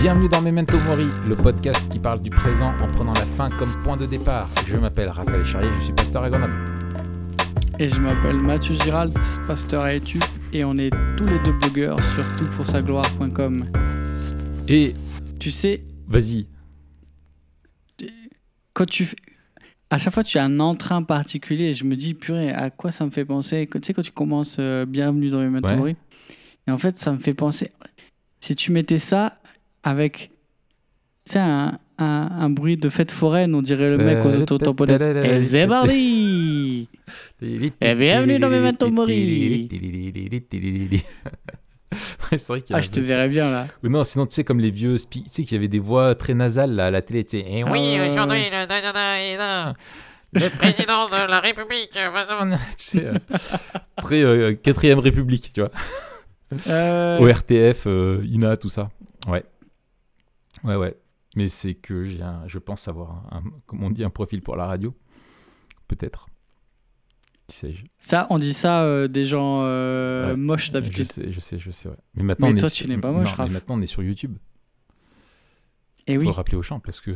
Bienvenue dans Memento Mori, le podcast qui parle du présent en prenant la fin comme point de départ. Je m'appelle Raphaël Charrier, je suis pasteur à Grenoble. Et je m'appelle Mathieu Giralt, pasteur à Etu, et on est tous les deux blogueurs sur toutpoursagloire.com. Et Tu sais, vas-y, quand tu fais... À chaque fois, tu as un entrain particulier et je me dis, purée, à quoi ça me fait penser? Tu sais, quand tu commences euh, Bienvenue dans Memento Ouais. Mori, et en fait, ça me fait penser... Si tu mettais ça avec, un, un, un bruit de fête foraine, on dirait le mec aux autotamponneuses. Et c'est Et bienvenue dans Memento Mori. Ouais, Ah, je te verrais bien, là. Non, sinon, tu sais, comme les vieux tu sais, qu'il y avait des voix très nasales à la télé, tu sais. Eh oui, aujourd'hui, le, président de la République, tu sais, très quatrième République, tu vois. Euh, ORTF, INA, tout ça. Ouais. Ouais, ouais. Mais c'est que j'ai un, je pense avoir, un, comme on dit, un profil pour la radio. Peut-être. Qui sais-je Ça, on dit ça euh, des gens euh, Ouais. moches Je d'habitude. sais, je sais, je sais, ouais. Mais maintenant, Mais on toi, est tu sur- n'es pas moche, non, mais Raph. maintenant, on est sur YouTube. Et Il faut oui, le rappeler aux champs parce que.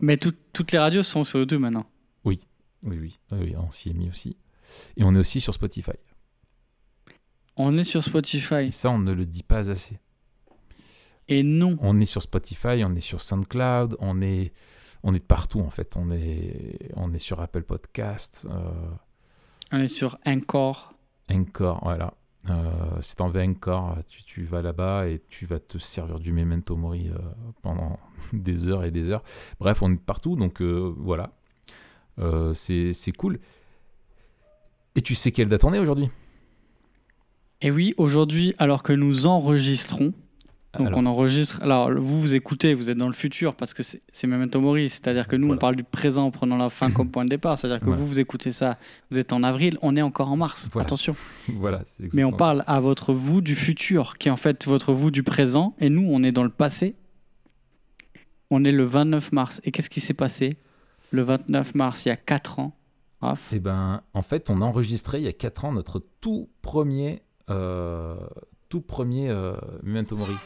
mais tout- toutes les radios sont sur YouTube maintenant. Oui, oui, oui, oui, on s'y est mis aussi. Et on est aussi sur Spotify. On est sur Spotify. Et ça, on ne le dit pas assez. Et non, On est sur Spotify, on est sur SoundCloud, on est, on est partout en fait. On est, on est sur Apple Podcast, euh, on est sur Encore. Encore, voilà. Euh, si t'en veux Encore, tu, tu vas là-bas et tu vas te servir du Memento Mori euh, pendant des heures et des heures. Bref, on est partout, donc euh, voilà. C'est cool. Et tu sais quelle date on est aujourd'hui? Et oui, aujourd'hui, alors que nous enregistrons, donc Alors, on enregistre. Alors, vous, vous écoutez, vous êtes dans le futur parce que c'est Memento Mori. C'est-à-dire que nous, Voilà. on parle du présent en prenant la fin comme point de départ. C'est-à-dire que Voilà. vous, vous écoutez ça, vous êtes en avril, on est encore en mars. Voilà. Attention. Voilà, Mais on parle à votre vous du futur, qui est en fait votre vous du présent, et nous, on est dans le passé. On est le 29 mars. Et qu'est-ce qui s'est passé le 29 mars, il y a 4 ans Raph? Eh ben, en fait, on a enregistré il y a 4 ans notre tout premier, euh, tout premier euh, Memento Mori.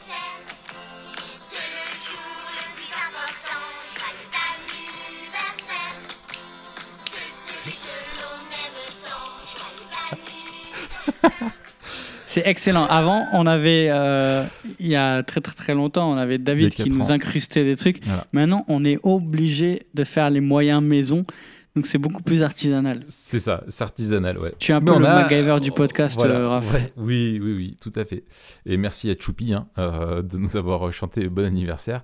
C'est excellent. Avant, on avait, euh, il y a très très très longtemps, on avait David qui nous ans. incrustait des trucs. Voilà. Maintenant, on est obligé de faire les moyens maison. Donc c'est beaucoup plus artisanal. C'est ça, c'est artisanal, ouais. Tu es un peu le a- MacGyver du podcast, Voilà, euh, Raph. ouais, oui, oui, oui, tout à fait. Et merci à Choupi hein, euh, de nous avoir chanté bon anniversaire.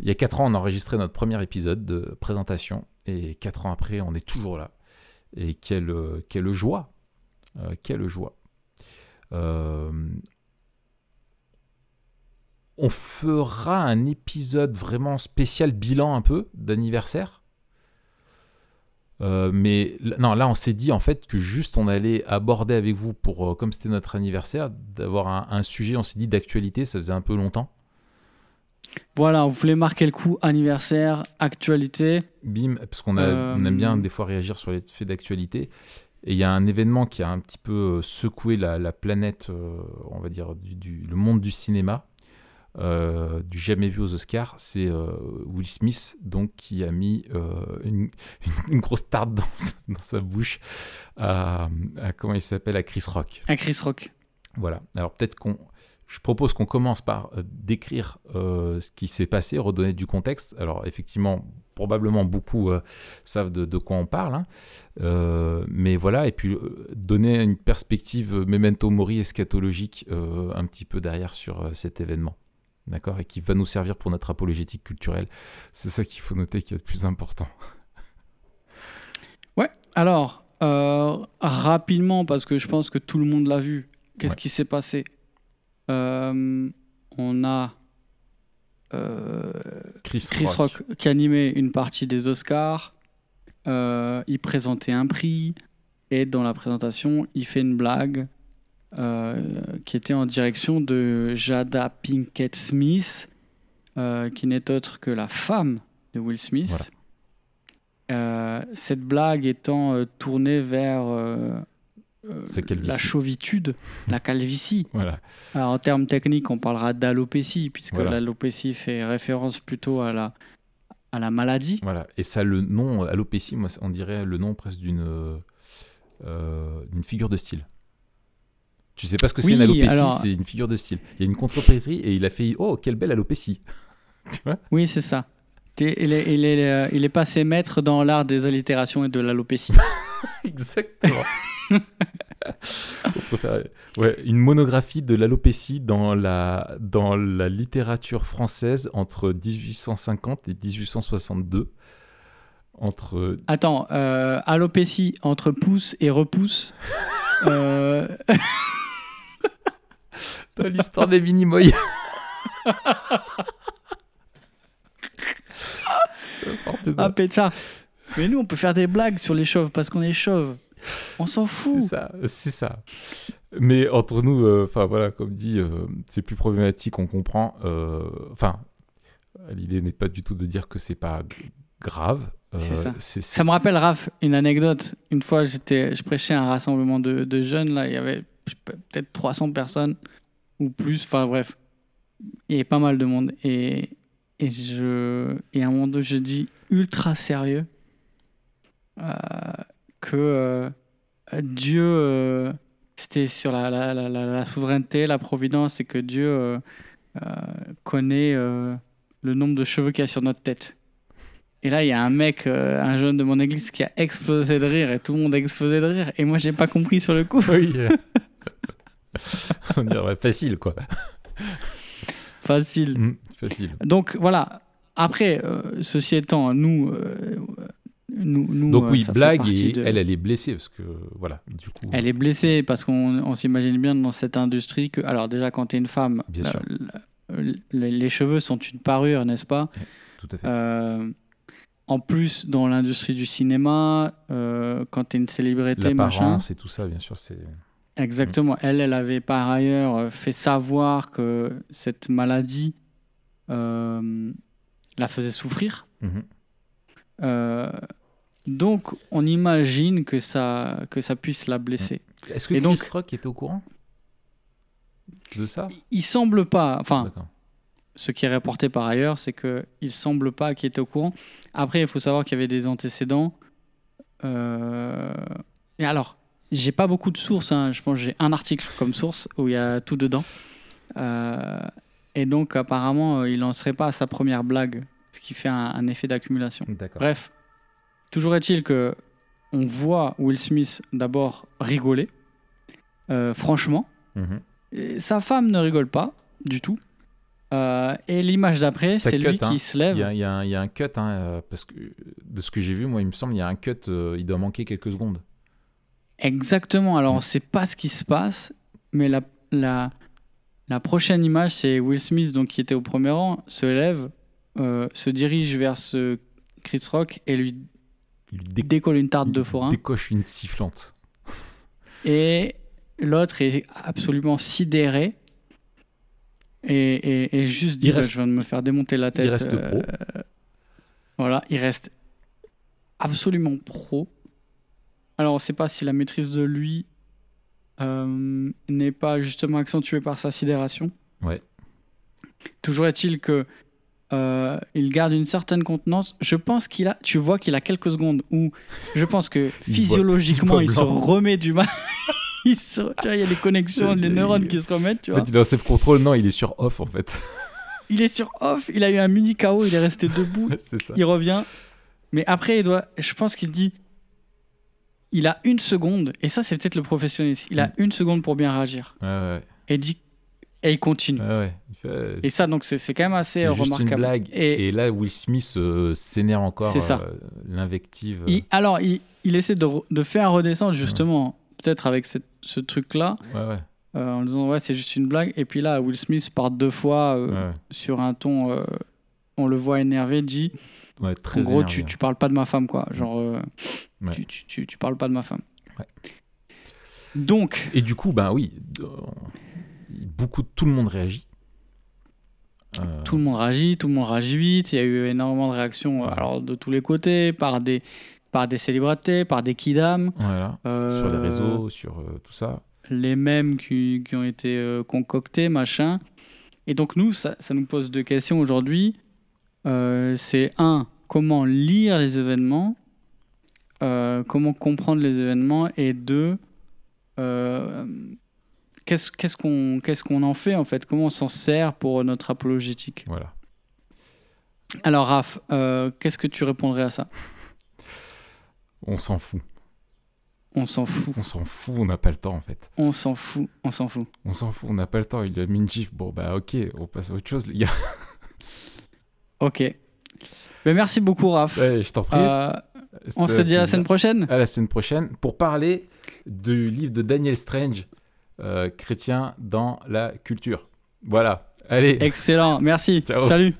Il y a 4 ans, on a enregistré notre premier épisode de présentation. Et 4 ans après, on est toujours là. Et quelle, euh, quelle joie. Euh, quelle joie. On fera un épisode vraiment spécial bilan un peu d'anniversaire. Euh, mais non, là, on s'est dit en fait que juste on allait aborder avec vous, pour, euh, comme c'était notre anniversaire, d'avoir un, un sujet, on s'est dit d'actualité, ça faisait un peu longtemps. Voilà, on voulait marquer le coup anniversaire, actualité. Bim, parce qu'on Euh, aime bien des fois réagir sur les faits d'actualité. Et il y a un événement qui a un petit peu euh, secoué la, la planète, euh, on va dire, du, du- le monde du cinéma, euh, du jamais vu aux Oscars. C'est euh, Will Smith, donc, qui a mis euh, une, une grosse tarte dans sa, dans sa bouche à, à- comment il s'appelle, à Chris Rock. Un Chris Rock. Voilà. Alors peut-être qu'on. Je propose qu'on commence par décrire ce qui s'est passé, redonner du contexte. Alors effectivement, probablement beaucoup savent de, de quoi on parle, hein. Mais voilà, et puis donner une perspective memento mori eschatologique un petit peu derrière sur cet événement. D'accord Et qui va nous servir pour notre apologétique culturelle. C'est ça qu'il faut noter qui est le plus important. Alors, euh, rapidement, parce que je pense que tout le monde l'a vu, qu'est-ce Ouais. qui s'est passé? Euh, On a euh, Chris, Chris Rock. qui animait une partie des Oscars. Il présentait un prix et dans la présentation, il fait une blague qui était en direction de Jada Pinkett Smith, euh, qui n'est autre que la femme de Will Smith. Voilà. Euh, cette blague étant euh, tournée vers euh, euh, la chauvitude, la calvitie. Voilà. Alors, en termes techniques, on parlera d'alopécie, puisque Voilà. l'alopécie fait référence plutôt à la, à la maladie. Voilà. Et ça, le nom euh, alopécie, moi, on dirait le nom presque euh, euh, d'une figure de style. Tu sais pas ce que c'est une alopécie, alors- c'est une figure de style. Il y a une contrepétrie et il a fait Oh, quelle belle alopécie Tu vois Oui, c'est ça. T'es- Il est, il, est, euh, il est passé maître dans l'art des allitérations et de l'alopécie. Exactement. On préfère- ouais, une monographie de l'alopécie dans la, dans la littérature française entre 1850 et 1862. Entre Attends, euh, alopécie entre pouce et repousse. Euh, l'histoire des. N'importe quoi. ah, pétard. Mais nous, on peut faire des blagues sur les chauves parce qu'on est chauve. On s'en C'est fout. ça, c'est ça. Mais entre nous, euh, enfin voilà, comme dit, euh, c'est plus problématique, on comprend. euh, Enfin, l'idée n'est pas du tout de dire que c'est pas grave. C'est ça. c'est- Ça me rappelle, Raph, une anecdote. Une fois, j'étais, je prêchais à un rassemblement de, de jeunes. Là, il y avait peut-être 300 personnes ou plus. Enfin, bref, il y avait pas mal de monde. Et, et, je, et à un moment donné, je dis ultra sérieux euh, que euh, Dieu, euh, c'était sur la, la, la, souveraineté, la providence, et que Dieu connaît le nombre de cheveux qu'il y a sur notre tête. Et là, il y a un mec, euh, un jeune de mon église, qui a explosé de rire et tout le monde a explosé de rire. Et moi, j'ai pas compris sur le coup. Oui. on dirait facile, quoi. Facile. Mm, facile. Donc voilà. Après, euh, ceci étant, nous, euh, nous, nous, Donc euh, oui, blague, et de- elle, elle est blessée, parce que, voilà, du coup... Elle est blessée parce qu'on on s'imagine bien dans cette industrie que, alors déjà, quand tu es une femme, Bien sûr. les, cheveux sont une parure, n'est-ce pas? Tout à fait. Euh, En plus, dans l'industrie du cinéma, quand tu es une célébrité, machin. L'apparence et tout ça, bien sûr, c'est... Exactement. Elle, elle avait par ailleurs euh, fait savoir que cette maladie euh, la faisait souffrir. Mhm. Euh, donc, on imagine que ça, que ça puisse la blesser. Est-ce que Et Chris donc- Rock était au courant de ça? Il semble pas, enfin, ce qui est rapporté par ailleurs, c'est que il semble pas qu'il était au courant. Après, il faut savoir qu'il y avait des antécédents. Euh, Et alors, j'ai pas beaucoup de sources. hein. Je pense que j'ai un article comme source où il y a tout dedans. Euh, Et donc, apparemment, euh, il n'en serait pas à sa première blague, ce qui fait un, un effet d'accumulation. Bref, toujours est-il que on voit Will Smith d'abord rigoler, euh, franchement. Mhm. Et sa femme ne rigole pas du tout. Euh, et l'image d'après, c'est lui hein. qui se Il lève. il y a un- il y a un cut, hein, parce que de ce que j'ai vu, moi, il me semble, il y a un cut, euh, il doit manquer quelques secondes. Exactement. Alors, on ne sait pas ce qui se passe, mais la, la, la prochaine image, c'est Will Smith, donc, qui était au premier rang, se lève, euh, se dirige vers ce Chris Rock et lui dé- décolle une tarte de forain. décoche une sifflante. Et l'autre est absolument sidéré. Et, et- et juste Il reste- je viens de me faire démonter la tête. Il reste euh, pro. Voilà, il reste absolument pro. Alors, on ne sait pas si la maîtrise de lui euh, n'est pas justement accentuée par sa sidération. Ouais. Toujours est-il que euh, il garde une certaine contenance. Je pense qu'il a, tu vois qu'il a quelques secondes où je pense que Il physiologiquement voit il, se remet du mal. il, se- tu vois, il y a les connexions, les neurones qui se remettent. Tu En fait, il est en safe control, non, il est sur off, en fait. Il est sur off, il a eu un mini KO, il est resté debout, c'est ça. il revient. Mais après, il doit, je pense qu'il dit, il a une seconde, et ça c'est peut-être le professionnalisme, il a Mm. une seconde pour bien réagir. Ouais, ouais. Et il dit, et il continue. ouais, ouais. Il fait- Et ça, donc c'est quand même assez euh, juste remarquable. une blague. Et, Et, là, Will Smith euh, s'énerve encore. C'est ça. euh, L'invective. euh, alors, il, il essaie de, re- de faire redescendre justement, peut-être avec cette- ce truc-là, euh, en disant ouais c'est juste une blague. Et puis là, Will Smith part deux fois euh, sur un ton, euh, on le voit énervé, dit ouais, très en gros énervé. tu, tu parles pas de ma femme quoi, genre euh, Ouais. tu, tu, tu, tu parles pas de ma femme. Ouais. Donc Et du coup, ben oui, euh, beaucoup, tout le monde réagit. Euh, tout le monde réagit, tout le monde réagit vite. Il y a eu énormément de réactions, euh, alors de tous les côtés, par des par des célébrités, par des. Voilà. euh, Sur les réseaux, sur euh, tout ça. les mêmes qui, qui ont été euh, concoctés, machin. Et donc nous, ça, ça nous pose deux questions aujourd'hui. Euh, c'est un, comment lire les événements, euh, comment comprendre les événements, et deux, euh, qu'est-ce qu'on qu'est-ce qu'on en fait en fait, comment on s'en sert pour notre apologétique? Voilà. Alors Raph, euh, qu'est-ce que tu répondrais à ça? On s'en fout. On s'en fout, On s'en fout, on n'a pas le temps en fait. on s'en fout, on s'en fout. On s'en fout, on n'a pas le temps. Il a mis une gif. Bon, bah ok, on passe à autre chose, les gars. Ok. Ben, merci beaucoup Raph. Ouais, je t'en prie. Euh, on se dit à la semaine prochaine. À la semaine prochaine pour parler du livre de Daniel Strange, euh, Chrétien dans la culture. Voilà. Allez. Excellent, merci. Ciao. Salut.